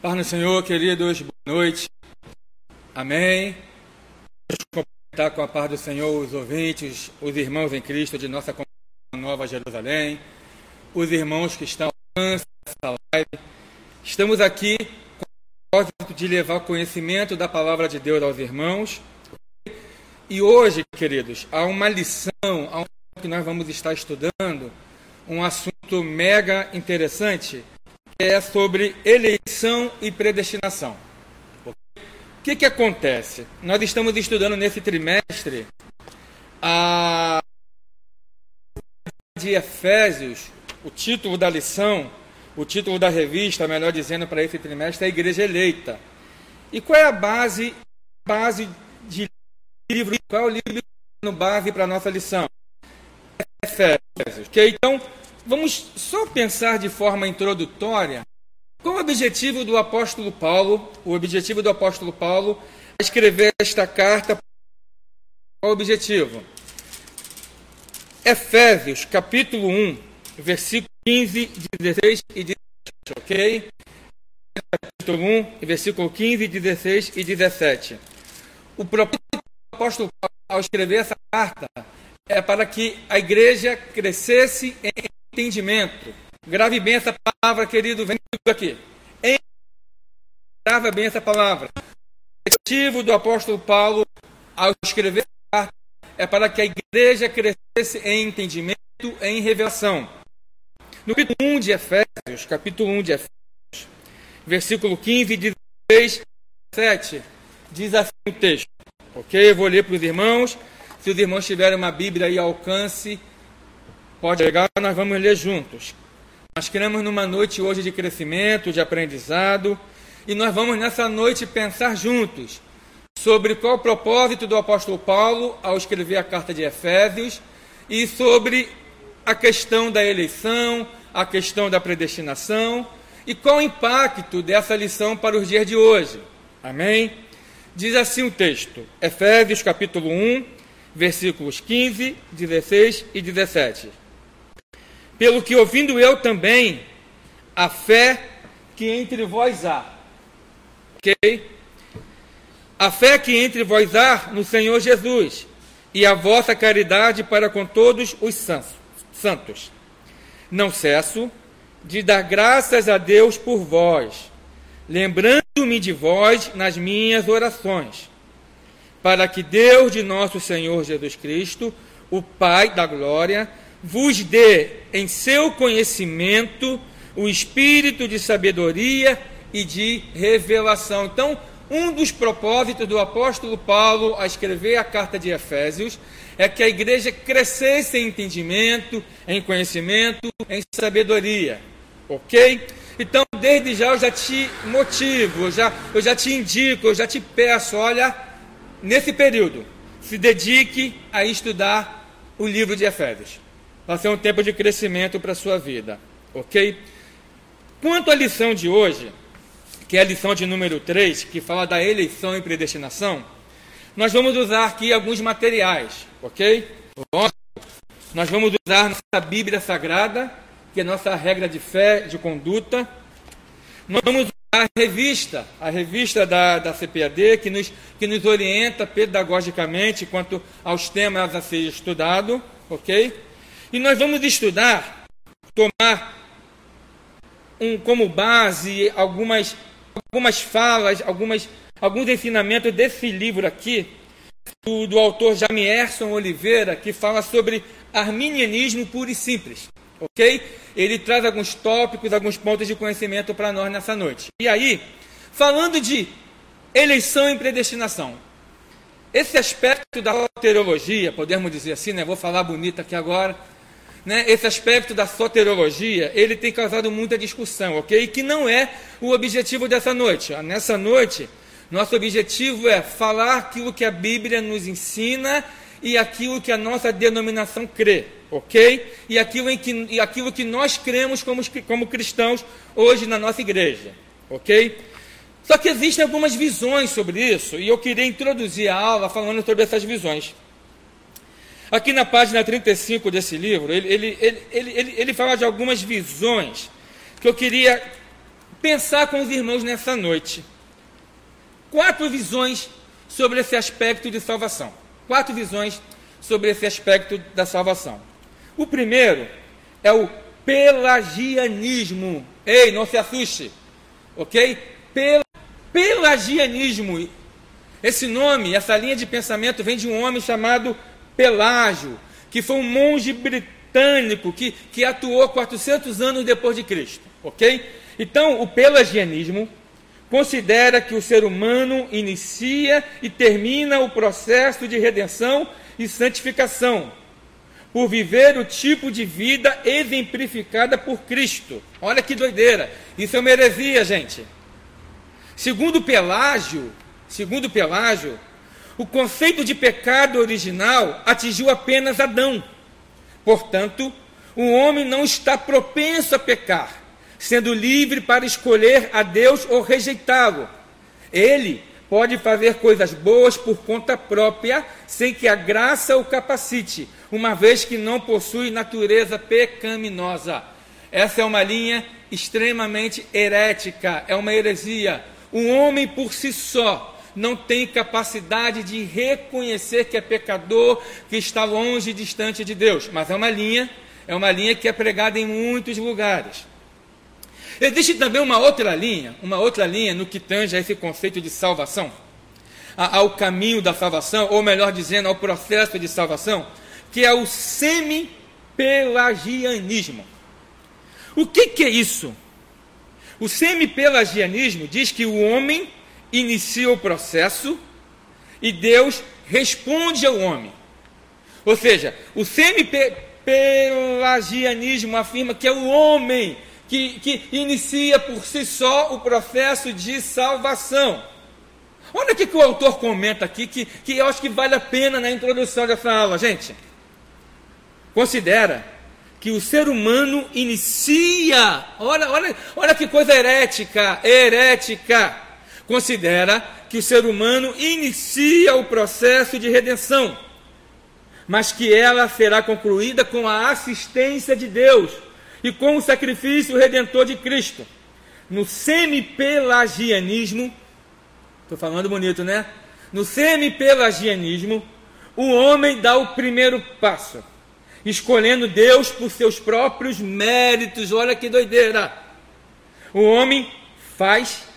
Paz no Senhor, queridos, boa noite. Amém. Vamos cumprimentar com a paz do Senhor os ouvintes, os irmãos em Cristo de nossa Nova Jerusalém, os irmãos que estão nessa live. Estamos aqui com o propósito de levar conhecimento da palavra de Deus aos irmãos. E hoje, queridos, há uma lição, há um que nós vamos estar estudando, um assunto mega interessante é sobre eleição e predestinação. O que, que acontece? Nós estamos estudando nesse trimestre a de Efésios, o título da lição, o título da revista, melhor dizendo, para esse trimestre é a Igreja Eleita. E qual é a base, base de livro? Qual é o livro base para a nossa lição? Efésios. Okay? Então, Vamos só pensar de forma introdutória qual o objetivo do apóstolo Paulo, o objetivo do apóstolo Paulo a escrever esta carta. Qual o objetivo? Efésios, capítulo 1, versículo 15, 16 e 17, ok? Capítulo 1, versículo 15, 16 e 17. O propósito do apóstolo Paulo, ao escrever essa carta, é para que a igreja crescesse em entendimento. Grave bem essa palavra, querido, vem aqui. Grave bem essa palavra. O objetivo do apóstolo Paulo ao escrever a carta é para que a igreja crescesse em entendimento, em revelação. No capítulo 1 de Efésios, capítulo 1 de Efésios, versículo 15, 16, 17, diz assim o texto. Ok? Eu vou ler para os irmãos. Se os irmãos tiverem uma Bíblia aí alcance, Pode chegar, nós vamos ler juntos. Nós queremos numa noite hoje de crescimento, de aprendizado, e nós vamos nessa noite pensar juntos sobre qual o propósito do apóstolo Paulo ao escrever a carta de Efésios e sobre a questão da eleição, a questão da predestinação e qual o impacto dessa lição para os dias de hoje. Amém? Diz assim o texto, Efésios capítulo 1, versículos 15, 16 e 17 pelo que ouvindo eu também a fé que entre vós há. Ok? A fé que entre vós há no Senhor Jesus e a vossa caridade para com todos os santos. Não cesso de dar graças a Deus por vós, lembrando-me de vós nas minhas orações, para que Deus de nosso Senhor Jesus Cristo, o Pai da glória, vos dê em seu conhecimento o espírito de sabedoria e de revelação. Então, um dos propósitos do apóstolo Paulo a escrever a carta de Efésios é que a igreja crescesse em entendimento, em conhecimento, em sabedoria. Ok? Então, desde já eu já te motivo, eu já, eu já te indico, eu já te peço, olha, nesse período, se dedique a estudar o livro de Efésios vai ser um tempo de crescimento para a sua vida, ok? Quanto à lição de hoje, que é a lição de número 3, que fala da eleição e predestinação, nós vamos usar aqui alguns materiais, ok? Nós vamos usar nossa Bíblia Sagrada, que é nossa regra de fé, de conduta. Nós vamos usar a revista, a revista da, da CPAD, que nos, que nos orienta pedagogicamente quanto aos temas a ser estudado, ok? E nós vamos estudar, tomar um, como base algumas, algumas falas, algumas, alguns ensinamentos desse livro aqui, do, do autor Jamierson Oliveira, que fala sobre arminianismo puro e simples. Ok? Ele traz alguns tópicos, alguns pontos de conhecimento para nós nessa noite. E aí, falando de eleição e predestinação, esse aspecto da soteriologia, podemos dizer assim, né? Vou falar bonito aqui agora né, esse aspecto da soterologia, ele tem causado muita discussão, ok? Que não é o objetivo dessa noite. Nessa noite, nosso objetivo é falar aquilo que a Bíblia nos ensina e aquilo que a nossa denominação crê, ok? E aquilo, em que, e aquilo que nós cremos como, como cristãos hoje na nossa igreja, ok? Só que existem algumas visões sobre isso, e eu queria introduzir a aula falando sobre essas visões. Aqui na página 35 desse livro, ele, ele, ele, ele, ele, fala de algumas visões que eu queria pensar com os irmãos nessa noite. Quatro visões sobre esse aspecto de salvação. Quatro visões sobre esse aspecto da salvação. O primeiro é o pelagianismo. Ei, não se assuste, ok? Pel pelagianismo. Esse nome, essa linha de pensamento vem de um homem chamado Pelágio, que foi um monge britânico que, que atuou 400 anos depois de Cristo, ok? Então, o pelagianismo considera que o ser humano inicia e termina o processo de redenção e santificação por viver o tipo de vida exemplificada por Cristo. Olha que doideira. Isso é uma heresia, gente. Segundo Pelágio, segundo Pelágio, o conceito de pecado original atingiu apenas Adão. Portanto, o homem não está propenso a pecar, sendo livre para escolher a Deus ou rejeitá-lo. Ele pode fazer coisas boas por conta própria, sem que a graça o capacite, uma vez que não possui natureza pecaminosa. Essa é uma linha extremamente herética, é uma heresia. O homem por si só não tem capacidade de reconhecer que é pecador, que está longe e distante de Deus. Mas é uma linha, é uma linha que é pregada em muitos lugares. Existe também uma outra linha, uma outra linha no que tange a esse conceito de salvação, ao caminho da salvação, ou melhor dizendo, ao processo de salvação, que é o semi-pelagianismo. O que, que é isso? O semi-pelagianismo diz que o homem inicia o processo e Deus responde ao homem. Ou seja, o semi-pelagianismo afirma que é o homem que, que inicia por si só o processo de salvação. Olha o que o autor comenta aqui, que, que eu acho que vale a pena na introdução dessa aula, gente. Considera que o ser humano inicia, olha, olha, olha que coisa herética, herética. Considera que o ser humano inicia o processo de redenção, mas que ela será concluída com a assistência de Deus e com o sacrifício redentor de Cristo. No semi-pelagianismo, estou falando bonito, né? No semi-pelagianismo, o homem dá o primeiro passo, escolhendo Deus por seus próprios méritos. Olha que doideira! O homem faz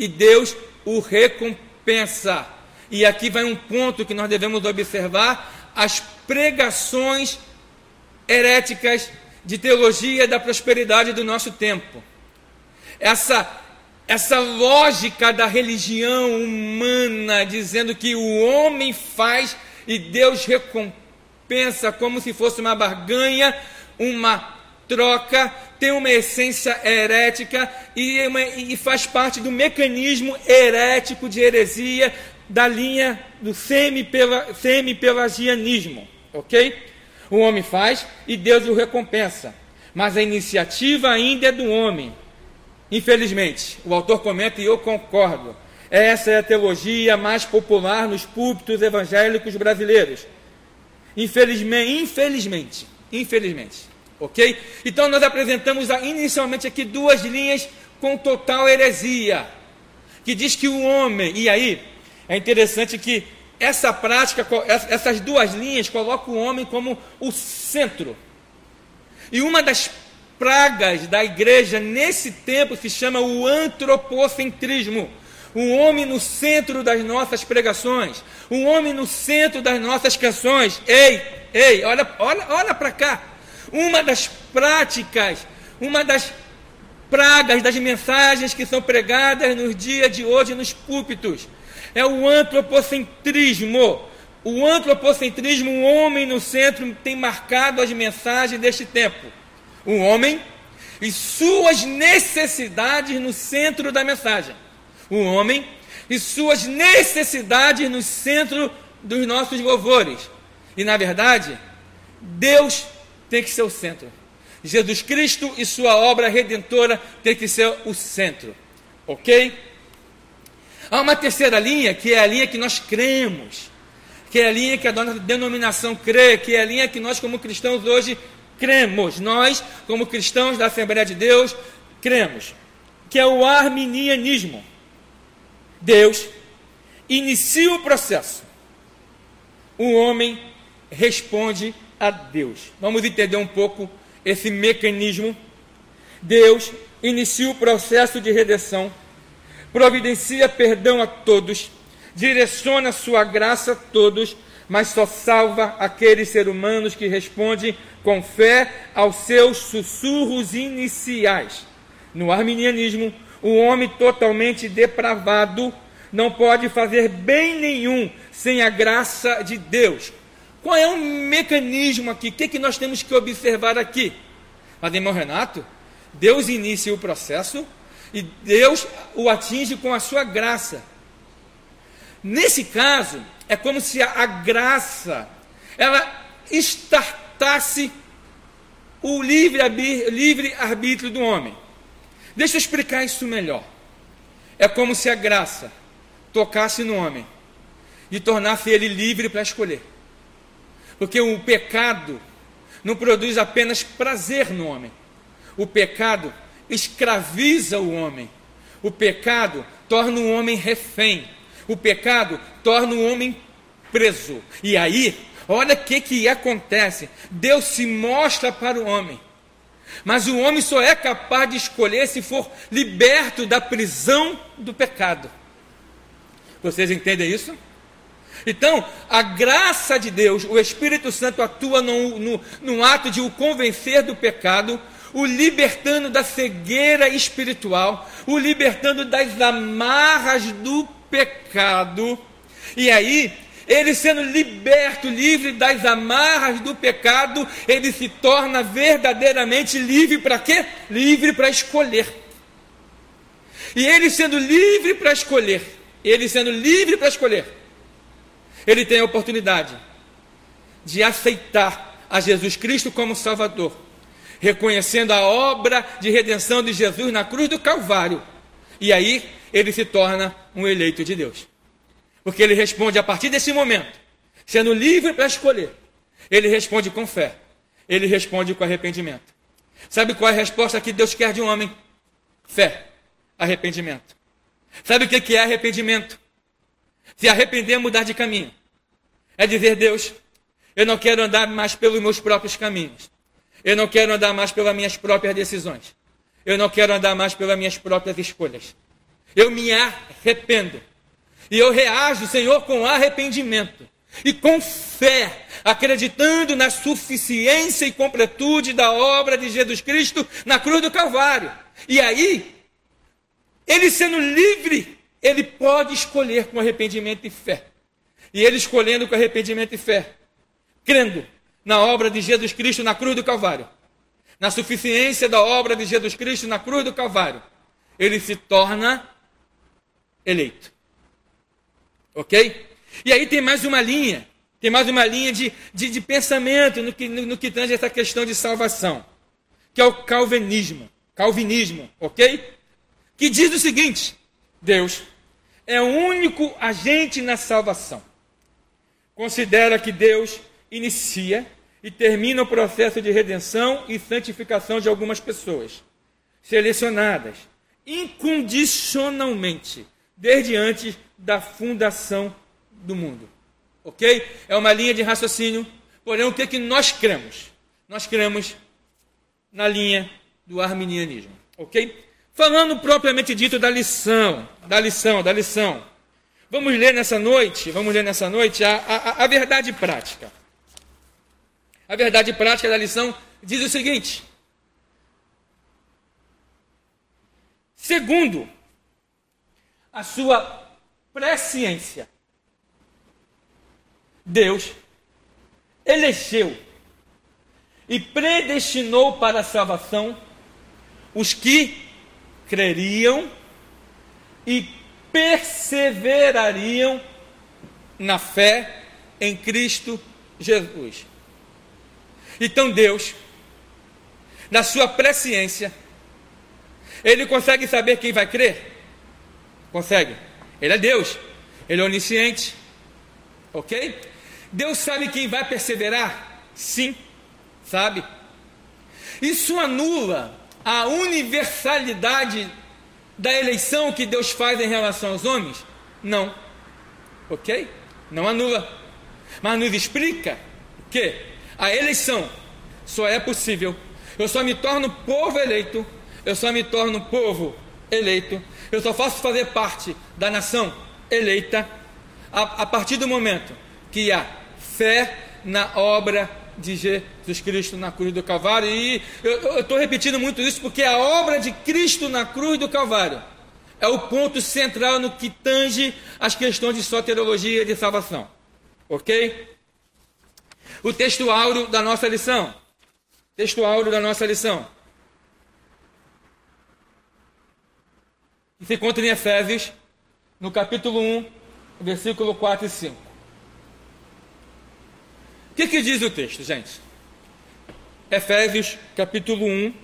e Deus o recompensa. E aqui vai um ponto que nós devemos observar: as pregações heréticas de teologia da prosperidade do nosso tempo. Essa essa lógica da religião humana dizendo que o homem faz e Deus recompensa como se fosse uma barganha, uma troca, tem uma essência herética e, uma, e faz parte do mecanismo herético de heresia da linha do semi-pelagianismo, ok? o homem faz e Deus o recompensa. Mas a iniciativa ainda é do homem. Infelizmente, o autor comenta e eu concordo. Essa é a teologia mais popular nos púlpitos evangélicos brasileiros. Infelizmente, infelizmente, infelizmente. Ok? Então nós apresentamos inicialmente aqui duas linhas com total heresia. Que diz que o homem, e aí é interessante que essa prática, essas duas linhas colocam o homem como o centro. E uma das pragas da igreja nesse tempo se chama o antropocentrismo. O homem no centro das nossas pregações, o homem no centro das nossas canções. Ei, ei, olha, olha, olha para cá. Uma das práticas, uma das pragas das mensagens que são pregadas nos dias de hoje nos púlpitos é o antropocentrismo. O antropocentrismo, o homem no centro, tem marcado as mensagens deste tempo. O homem e suas necessidades no centro da mensagem. O homem e suas necessidades no centro dos nossos louvores. E na verdade, Deus tem que ser o centro. Jesus Cristo e sua obra redentora tem que ser o centro. Ok? Há uma terceira linha, que é a linha que nós cremos, que é a linha que a nossa denominação crê, que é a linha que nós, como cristãos, hoje cremos. Nós, como cristãos da Assembleia de Deus, cremos. que é o arminianismo. Deus inicia o processo. O homem responde a Deus. Vamos entender um pouco esse mecanismo. Deus inicia o processo de redenção, providencia perdão a todos, direciona sua graça a todos, mas só salva aqueles seres humanos que respondem com fé aos seus sussurros iniciais. No arminianismo, o homem totalmente depravado não pode fazer bem nenhum sem a graça de Deus. Qual é o mecanismo aqui? O que, é que nós temos que observar aqui? Mas, irmão Renato, Deus inicia o processo e Deus o atinge com a sua graça. Nesse caso, é como se a, a graça ela estartasse o livre-arbítrio livre do homem. Deixa eu explicar isso melhor. É como se a graça tocasse no homem e tornasse ele livre para escolher. Porque o pecado não produz apenas prazer no homem. O pecado escraviza o homem. O pecado torna o homem refém. O pecado torna o homem preso. E aí, olha o que, que acontece. Deus se mostra para o homem. Mas o homem só é capaz de escolher se for liberto da prisão do pecado. Vocês entendem isso? Então, a graça de Deus, o Espírito Santo atua no, ato de o convencer do pecado, o libertando da cegueira espiritual, o libertando das amarras do pecado. E aí, ele sendo liberto, livre das amarras do pecado, ele se torna verdadeiramente livre para quê? Livre para escolher. E ele sendo livre para escolher, ele sendo livre para escolher, ele tem a oportunidade de aceitar a Jesus Cristo como Salvador, reconhecendo a obra de redenção de Jesus na cruz do Calvário. E aí ele se torna um eleito de Deus. Porque ele responde a partir desse momento, sendo livre para escolher. Ele responde com fé. Ele responde com arrependimento. Sabe qual é a resposta que Deus quer de um homem? Fé, arrependimento. Sabe o que é arrependimento? Se arrepender é mudar de caminho. É dizer, Deus, eu não quero andar mais pelos meus próprios caminhos. Eu não quero andar mais pelas minhas próprias decisões. Eu não quero andar mais pelas minhas próprias escolhas. Eu me arrependo. E eu reajo, Senhor, com arrependimento e com fé, acreditando na suficiência e completude da obra de Jesus Cristo na cruz do Calvário. E aí, ele sendo livre, ele pode escolher com arrependimento e fé. E ele escolhendo com arrependimento e fé, crendo na obra de Jesus Cristo na cruz do Calvário, na suficiência da obra de Jesus Cristo na cruz do Calvário, ele se torna eleito. Ok? E aí tem mais uma linha, tem mais uma linha de, de, de pensamento no que, no, no que tange essa questão de salvação, que é o calvinismo. Calvinismo, ok? Que diz o seguinte: Deus é o único agente na salvação. Considera que Deus inicia e termina o processo de redenção e santificação de algumas pessoas, selecionadas incondicionalmente, desde antes da fundação do mundo. Ok? É uma linha de raciocínio, porém o que, é que nós cremos? Nós cremos na linha do arminianismo. Ok? Falando propriamente dito da lição, da lição, da lição. Vamos ler nessa noite, vamos ler nessa noite a, a, a verdade prática. A verdade prática da lição diz o seguinte: segundo a sua presciência. Deus elegeu e predestinou para a salvação os que creriam e perseverariam na fé em Cristo Jesus. Então Deus, na sua presciência, ele consegue saber quem vai crer? Consegue. Ele é Deus. Ele é onisciente. Ok? Deus sabe quem vai perseverar? Sim, sabe. Isso anula a universalidade da eleição que Deus faz em relação aos homens? Não. Ok? Não anula. Mas nos explica que a eleição só é possível. Eu só me torno povo eleito. Eu só me torno povo eleito. Eu só faço fazer parte da nação eleita a, a partir do momento que há fé na obra de Jesus Cristo na cruz do Calvário. E eu estou repetindo muito isso porque a obra de Cristo na cruz do Calvário é o ponto central no que tange as questões de soteriologia e de salvação. Ok? O texto áureo da nossa lição. Texto áureo da nossa lição. Se encontra em Efésios, no capítulo 1, versículo 4 e 5 que, que diz o texto, gente? Efésios capítulo 1,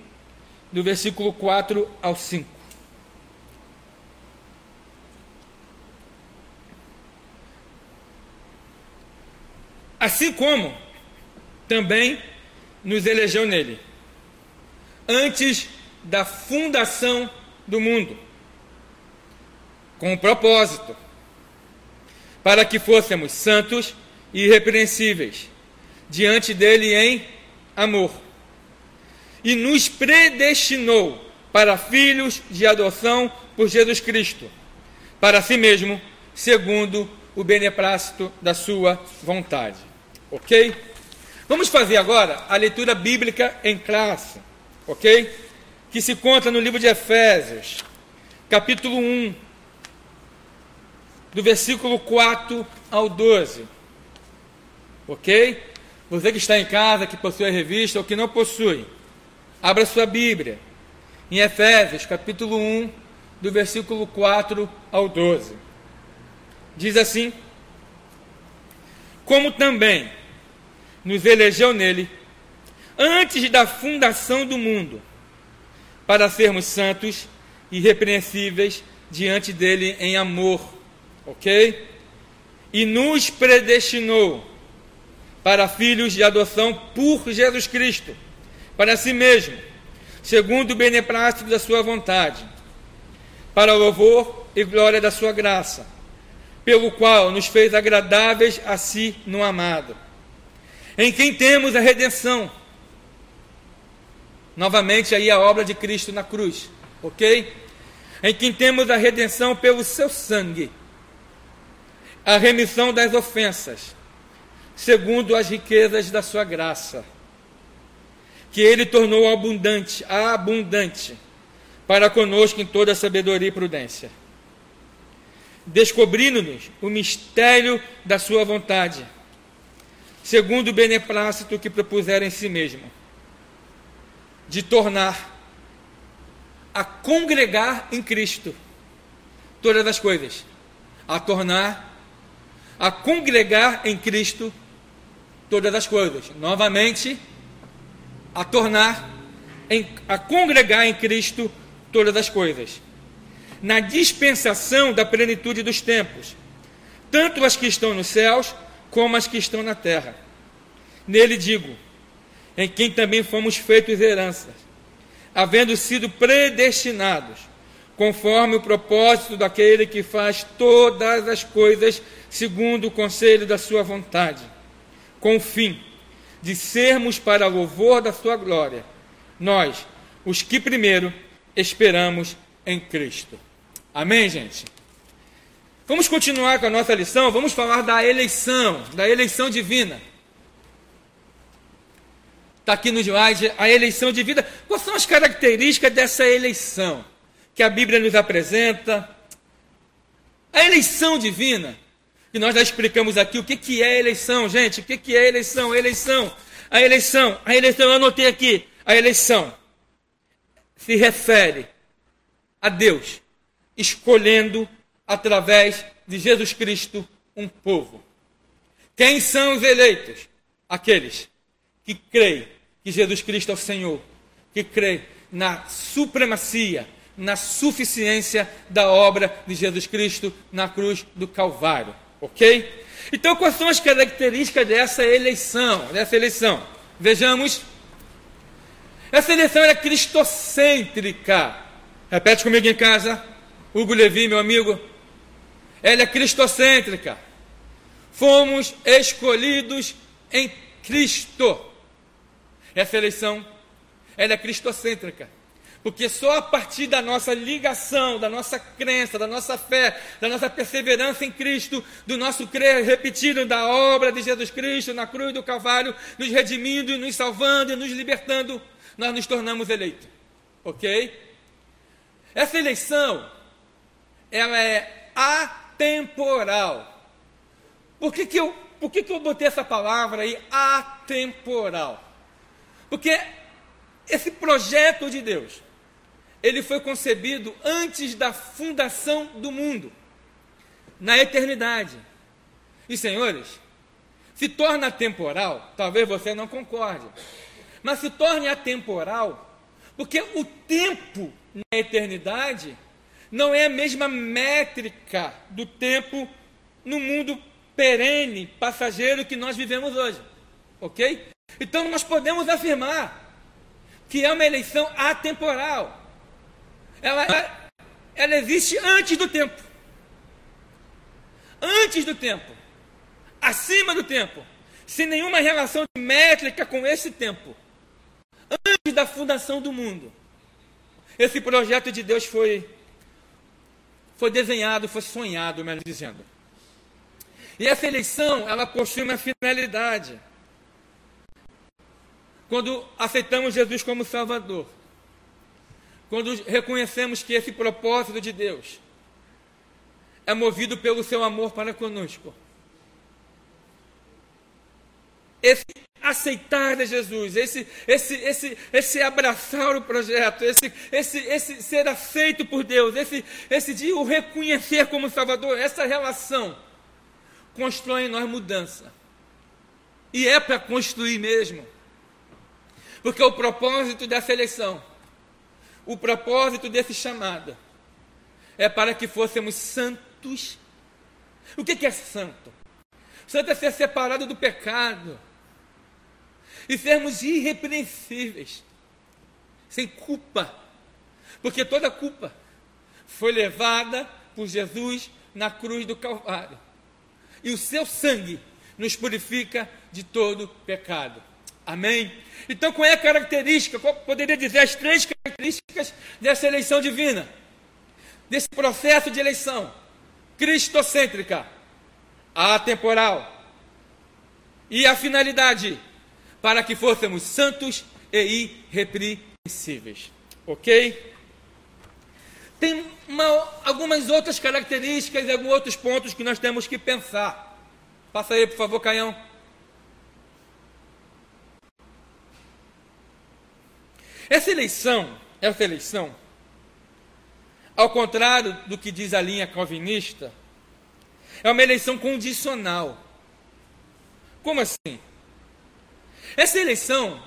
do versículo 4 ao 5. Assim como também nos elegeu nele, antes da fundação do mundo, com um propósito, para que fôssemos santos e irrepreensíveis diante dele em amor. E nos predestinou para filhos de adoção por Jesus Cristo, para si mesmo, segundo o beneplácito da sua vontade. Ok? Vamos fazer agora a leitura bíblica em classe, ok? Que se conta no livro de Efésios, capítulo 1, do versículo 4 ao 12. Ok? Você que está em casa, que possui a revista ou que não possui, abra sua Bíblia em Efésios, capítulo 1, do versículo 4 ao 12. Diz assim: Como também nos elegeu nele, antes da fundação do mundo, para sermos santos e irrepreensíveis diante dele em amor, ok? E nos predestinou para filhos de adoção por Jesus Cristo, para si mesmo, segundo o beneplácito da sua vontade, para o louvor e glória da sua graça, pelo qual nos fez agradáveis a si no amado, em quem temos a redenção. Novamente aí a obra de Cristo na cruz, ok? Em quem temos a redenção pelo seu sangue, a remissão das ofensas segundo as riquezas da sua graça, que ele tornou abundante, abundante, para conosco em toda sabedoria e prudência, descobrindo-nos o mistério da sua vontade, segundo o beneplácito que propuseram em si mesmo, de tornar a congregar em Cristo todas as coisas, a tornar a congregar em Cristo todas as coisas. Novamente, a tornar, a congregar em Cristo todas as coisas. Na dispensação da plenitude dos tempos, tanto as que estão nos céus como as que estão na terra. Nele digo, em quem também fomos feitos heranças, havendo sido predestinados, conforme o propósito daquele que faz todas as coisas segundo o conselho da sua vontade com o fim de sermos para louvor da sua glória, nós, os que primeiro esperamos em Cristo. Amém, gente? Vamos continuar com a nossa lição, vamos falar da eleição, da eleição divina. Está aqui no slide a eleição divina. Quais são as características dessa eleição que a Bíblia nos apresenta? A eleição divina e nós já explicamos aqui o que, que é eleição, gente. O que, que é eleição? Eleição. A eleição, a eleição, eu anotei aqui. A eleição se refere a Deus escolhendo através de Jesus Cristo um povo. Quem são os eleitos? Aqueles que creem que Jesus Cristo é o Senhor, que creem na supremacia, na suficiência da obra de Jesus Cristo na cruz do Calvário. Ok? Então, quais são as características dessa eleição? Dessa eleição? Vejamos. Essa eleição era cristocêntrica. Repete comigo em casa, Hugo Levi, meu amigo. Ela é cristocêntrica. Fomos escolhidos em Cristo. Essa eleição, ela é cristocêntrica. Porque só a partir da nossa ligação, da nossa crença, da nossa fé, da nossa perseverança em Cristo, do nosso crer repetido da obra de Jesus Cristo na cruz do Calvário, nos redimindo, nos salvando e nos libertando, nós nos tornamos eleitos. Ok? Essa eleição, ela é atemporal. Por que, que, eu, por que, que eu botei essa palavra aí, atemporal? Porque esse projeto de Deus, ele foi concebido antes da fundação do mundo, na eternidade. E senhores, se torna temporal, talvez você não concorde, mas se torne atemporal, porque o tempo na eternidade não é a mesma métrica do tempo no mundo perene, passageiro que nós vivemos hoje. Ok? Então nós podemos afirmar que é uma eleição atemporal. Ela, ela, existe antes do tempo. Antes do tempo. Acima do tempo. Sem nenhuma relação métrica com esse tempo. Antes da fundação do mundo. Esse projeto de Deus foi, foi desenhado, foi sonhado, melhor dizendo. E essa eleição, ela possui uma finalidade. Quando aceitamos Jesus como Salvador, quando reconhecemos que esse propósito de Deus é movido pelo seu amor para conosco, esse aceitar de Jesus, esse, esse, esse, esse abraçar o projeto, esse, esse, esse ser aceito por Deus, esse, esse de o reconhecer como Salvador, essa relação constrói em nós mudança. E é para construir mesmo. Porque o propósito dessa eleição, o propósito desse chamado, é para que fôssemos santos. O que é santo? Santo é ser separado do pecado e sermos irrepreensíveis, sem culpa, porque toda culpa foi levada por Jesus na cruz do Calvário, e o seu sangue nos purifica de todo pecado. Amém? Então, qual é a característica? Qual poderia dizer as três características dessa eleição divina? Desse processo de eleição cristocêntrica, atemporal. E a finalidade para que fôssemos santos e irrepreensíveis. Ok? Tem uma, algumas outras características e alguns outros pontos que nós temos que pensar. Passa aí, por favor, Caião. Essa eleição, essa eleição, ao contrário do que diz a linha calvinista, é uma eleição condicional. Como assim? Essa eleição,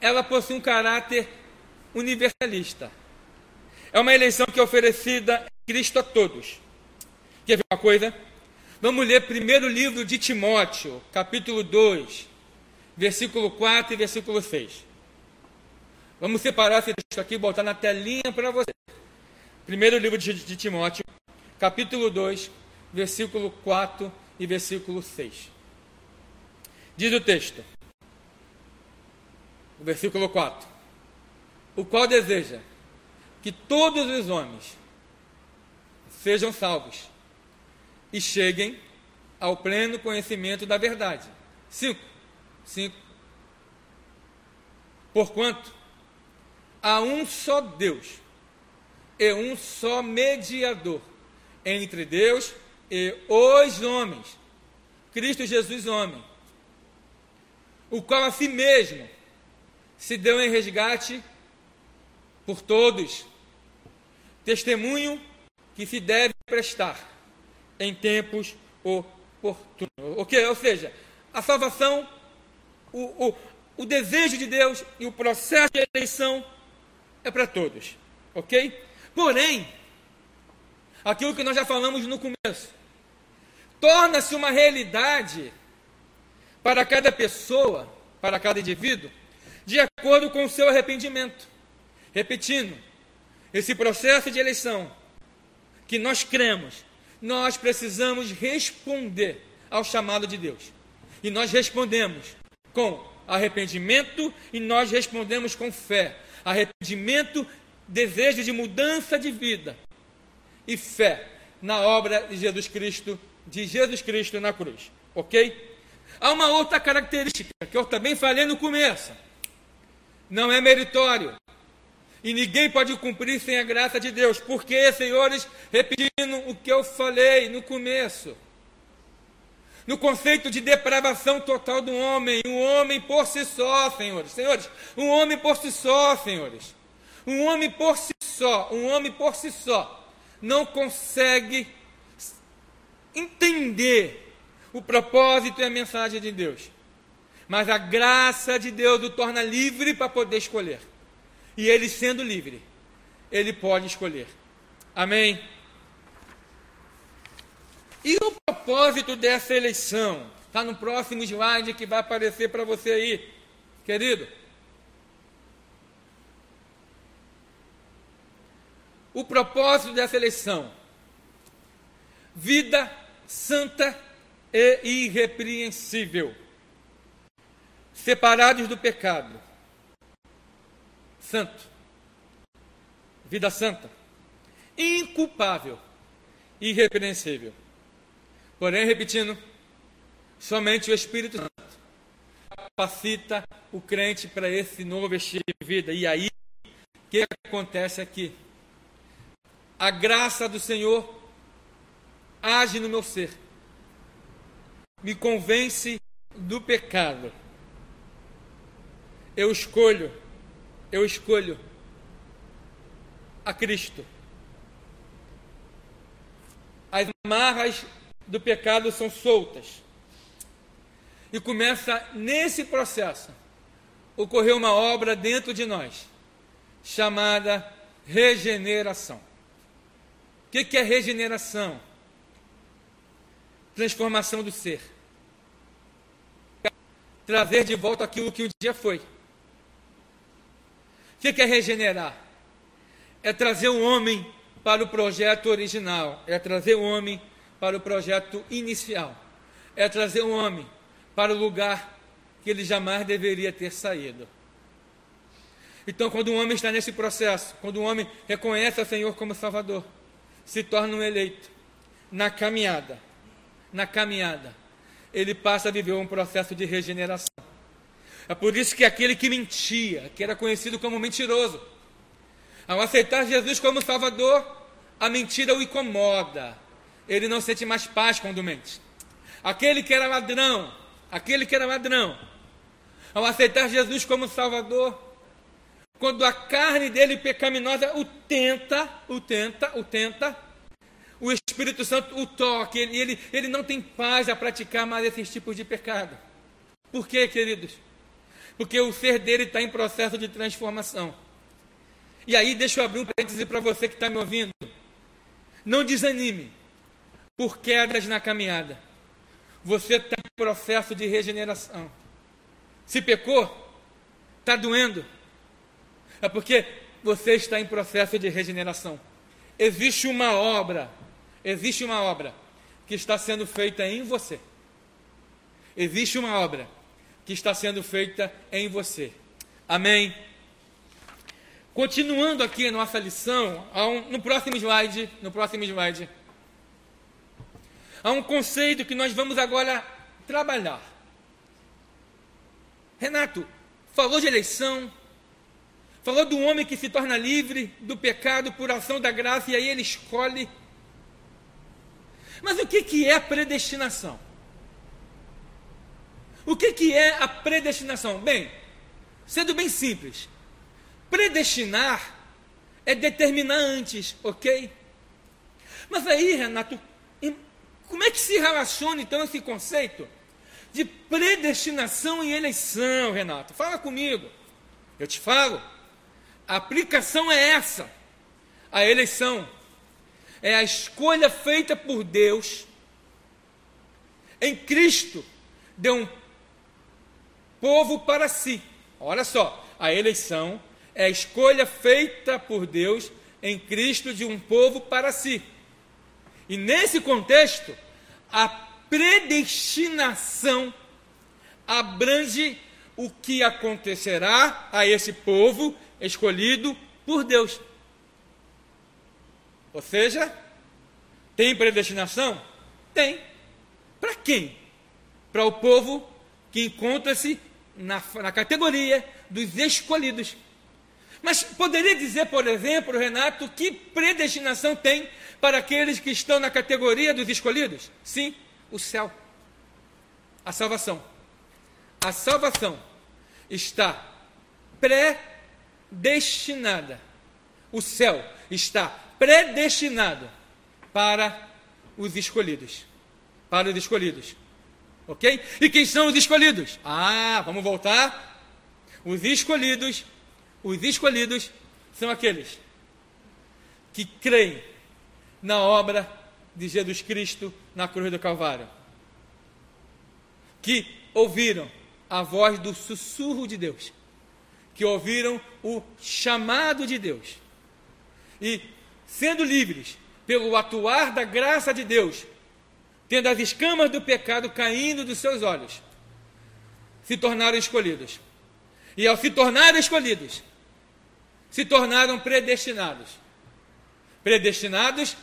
ela possui um caráter universalista. É uma eleição que é oferecida em Cristo a todos. Quer ver uma coisa? Vamos ler primeiro livro de Timóteo, capítulo 2, versículo 4 e versículo 6. Vamos separar esse texto aqui e botar na telinha para você. Primeiro livro de, de Timóteo, capítulo 2, versículo 4 e versículo 6. Diz o texto: o versículo 4. O qual deseja que todos os homens sejam salvos e cheguem ao pleno conhecimento da verdade. 5. 5. Porquanto há um só Deus e um só mediador entre Deus e os homens, Cristo Jesus, homem, o qual a si mesmo se deu em resgate por todos. Testemunho que se deve prestar em tempos oportunos. Ok? Ou seja, a salvação, o, o, o desejo de Deus e o processo de eleição é para todos. Ok? Porém, aquilo que nós já falamos no começo, torna-se uma realidade para cada pessoa, para cada indivíduo, de acordo com o seu arrependimento. Repetindo, esse processo de eleição, que nós cremos, nós precisamos responder ao chamado de Deus. E nós respondemos com arrependimento e nós respondemos com fé. Arrependimento, desejo de mudança de vida e fé na obra de Jesus Cristo, de Jesus Cristo na cruz. OK? Há uma outra característica que eu também falei no começo. Não é meritório. E ninguém pode cumprir sem a graça de Deus. Porque, senhores, repetindo o que eu falei no começo, no conceito de depravação total do homem, um homem por si só, senhores, senhores, um homem por si só, senhores, um homem por si só, um homem por si só, não consegue entender o propósito e a mensagem de Deus. Mas a graça de Deus o torna livre para poder escolher. E ele sendo livre, ele pode escolher. Amém? E o propósito dessa eleição? Está no próximo slide que vai aparecer para você aí, querido. O propósito dessa eleição: vida santa e irrepreensível, separados do pecado, santo, vida santa, inculpável, irrepreensível. Porém, repetindo, somente o Espírito Santo capacita o crente para esse novo estilo de vida. E aí, o que acontece aqui? A graça do Senhor age no meu ser, me convence do pecado. Eu escolho, eu escolho a Cristo. As amarras do pecado são soltas. E começa nesse processo ocorrer uma obra dentro de nós chamada regeneração. O que é regeneração? Transformação do ser. Trazer de volta aquilo que um dia foi. O que é regenerar? É trazer o homem para o projeto original, é trazer o homem para o projeto inicial. É trazer o homem para o lugar que ele jamais deveria ter saído. Então, quando um homem está nesse processo, quando um homem reconhece o Senhor como Salvador, se torna um eleito, na caminhada, na caminhada, ele passa a viver um processo de regeneração. É por isso que aquele que mentia, que era conhecido como mentiroso, ao aceitar Jesus como Salvador, a mentira o incomoda, ele não sente mais paz quando mente. Aquele que era ladrão, aquele que era ladrão, ao aceitar Jesus como Salvador, quando a carne dele pecaminosa o tenta, o tenta, o tenta, o Espírito Santo o toca, ele, ele, ele não tem paz a praticar mais esses tipos de pecado. Por quê, queridos? Porque o ser dele está em processo de transformação. E aí, deixa eu abrir um parêntese para você que está me ouvindo. Não desanime por quedas na caminhada. Você está em processo de regeneração. Se pecou, está doendo. É porque você está em processo de regeneração. Existe uma obra, existe uma obra que está sendo feita em você. Existe uma obra que está sendo feita em você. Amém? Continuando aqui a nossa lição, no próximo slide, no próximo slide, há um conceito que nós vamos agora trabalhar. Renato, falou de eleição, falou do homem que se torna livre do pecado por ação da graça e aí ele escolhe. Mas o que, que é predestinação? O que, que é a predestinação? Bem, sendo bem simples, predestinar é determinar antes, ok? Mas aí, Renato, como é que se relaciona então esse conceito de predestinação e eleição, Renato? Fala comigo. Eu te falo. A aplicação é essa. A eleição é a escolha feita por Deus em Cristo de um povo para si. Olha só, a eleição é a escolha feita por Deus em Cristo de um povo para si. E nesse contexto, a predestinação abrange o que acontecerá a esse povo escolhido por Deus. Ou seja, tem predestinação? Tem. Para quem? Para o povo que encontra-se na, na categoria dos escolhidos. Mas poderia dizer, por exemplo, Renato, que predestinação tem para aqueles que estão na categoria dos escolhidos? Sim, o céu. A salvação. A salvação está predestinada. O céu está predestinado para os escolhidos. Para os escolhidos. Ok? E quem são os escolhidos? Ah, vamos voltar. Os escolhidos, os escolhidos são aqueles que creem na obra de Jesus Cristo na cruz do Calvário. Que ouviram a voz do sussurro de Deus. Que ouviram o chamado de Deus. E, sendo livres pelo atuar da graça de Deus, tendo as escamas do pecado caindo dos seus olhos, se tornaram escolhidos. E ao se tornarem escolhidos, se tornaram predestinados. Predestinados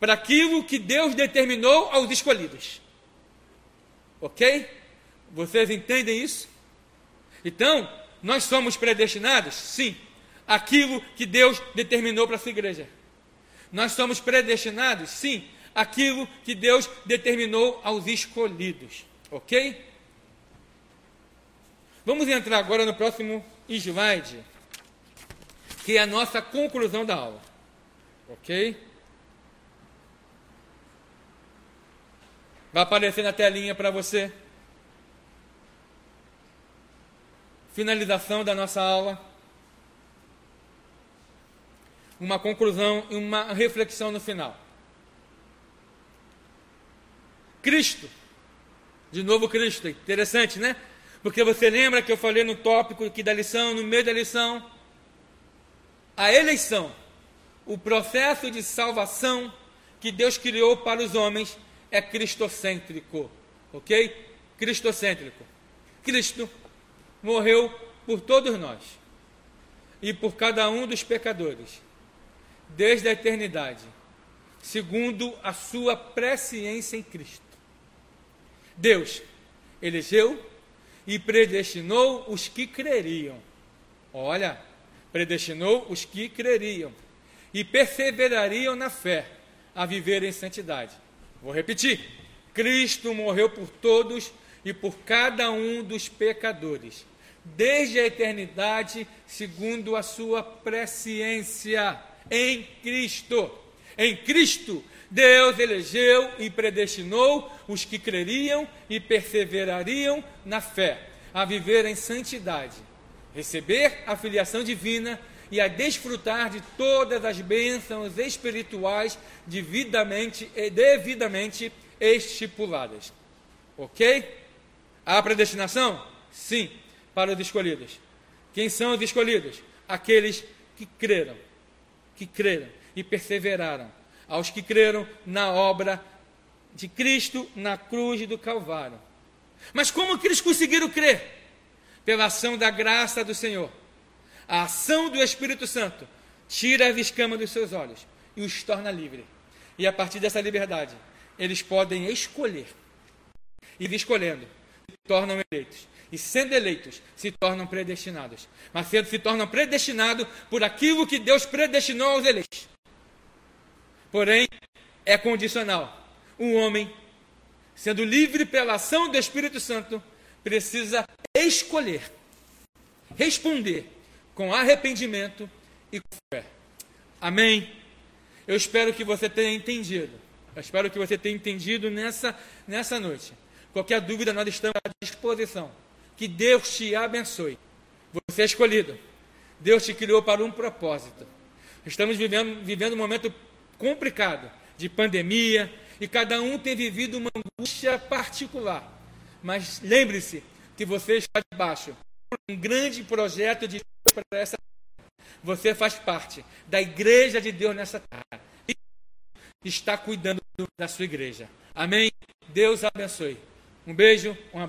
para aquilo que Deus determinou aos escolhidos. Ok? Vocês entendem isso? Então, nós somos predestinados? Sim. Aquilo que Deus determinou para a sua igreja. Nós somos predestinados? Sim aquilo que Deus determinou aos escolhidos. Ok? Vamos entrar agora no próximo slide, que é a nossa conclusão da aula. Ok? Vai aparecer na telinha para você. Finalização da nossa aula. Uma conclusão e uma reflexão no final. Cristo. De novo Cristo, interessante, né? Porque você lembra que eu falei no tópico aqui da lição, no meio da lição, a eleição, o processo de salvação que Deus criou para os homens é cristocêntrico, ok? Cristocêntrico. Cristo morreu por todos nós e por cada um dos pecadores, desde a eternidade, segundo a sua presciência em Cristo. Deus elegeu e predestinou os que creriam. Olha, predestinou os que creriam e perseverariam na fé a viver em santidade. Vou repetir: Cristo morreu por todos e por cada um dos pecadores, desde a eternidade, segundo a sua presciência em Cristo. Em Cristo Deus elegeu e predestinou os que creriam e perseverariam na fé, a viver em santidade, receber a filiação divina e a desfrutar de todas as bênçãos espirituais devidamente devidamente estipuladas. Ok? Há predestinação? Sim, para os escolhidos. Quem são os escolhidos? Aqueles que creram, que creram e perseveraram aos que creram na obra de Cristo na cruz do Calvário. Mas como que eles conseguiram crer? Pela ação da graça do Senhor. A ação do Espírito Santo tira as escamas dos seus olhos e os torna livres. E a partir dessa liberdade, eles podem escolher. E escolhendo, se tornam eleitos. E sendo eleitos, se tornam predestinados. Mas sendo se tornam predestinados por aquilo que Deus predestinou aos eleitos. Porém, é condicional. Um homem, sendo livre pela ação do Espírito Santo, precisa escolher, responder com arrependimento e com fé. Amém? Eu espero que você tenha entendido. Eu espero que você tenha entendido nessa, nessa noite. Qualquer dúvida, nós estamos à disposição. Que Deus te abençoe. Você é escolhido. Deus te criou para um propósito. Estamos vivendo, vivendo um momento complicado, de pandemia, e cada um tem vivido uma angústia particular. Mas lembre-se que você está debaixo de um grande projeto de para essa Você faz parte da igreja de Deus nessa terra. E está cuidando da sua igreja. Amém? Deus abençoe. Um beijo, um abraço.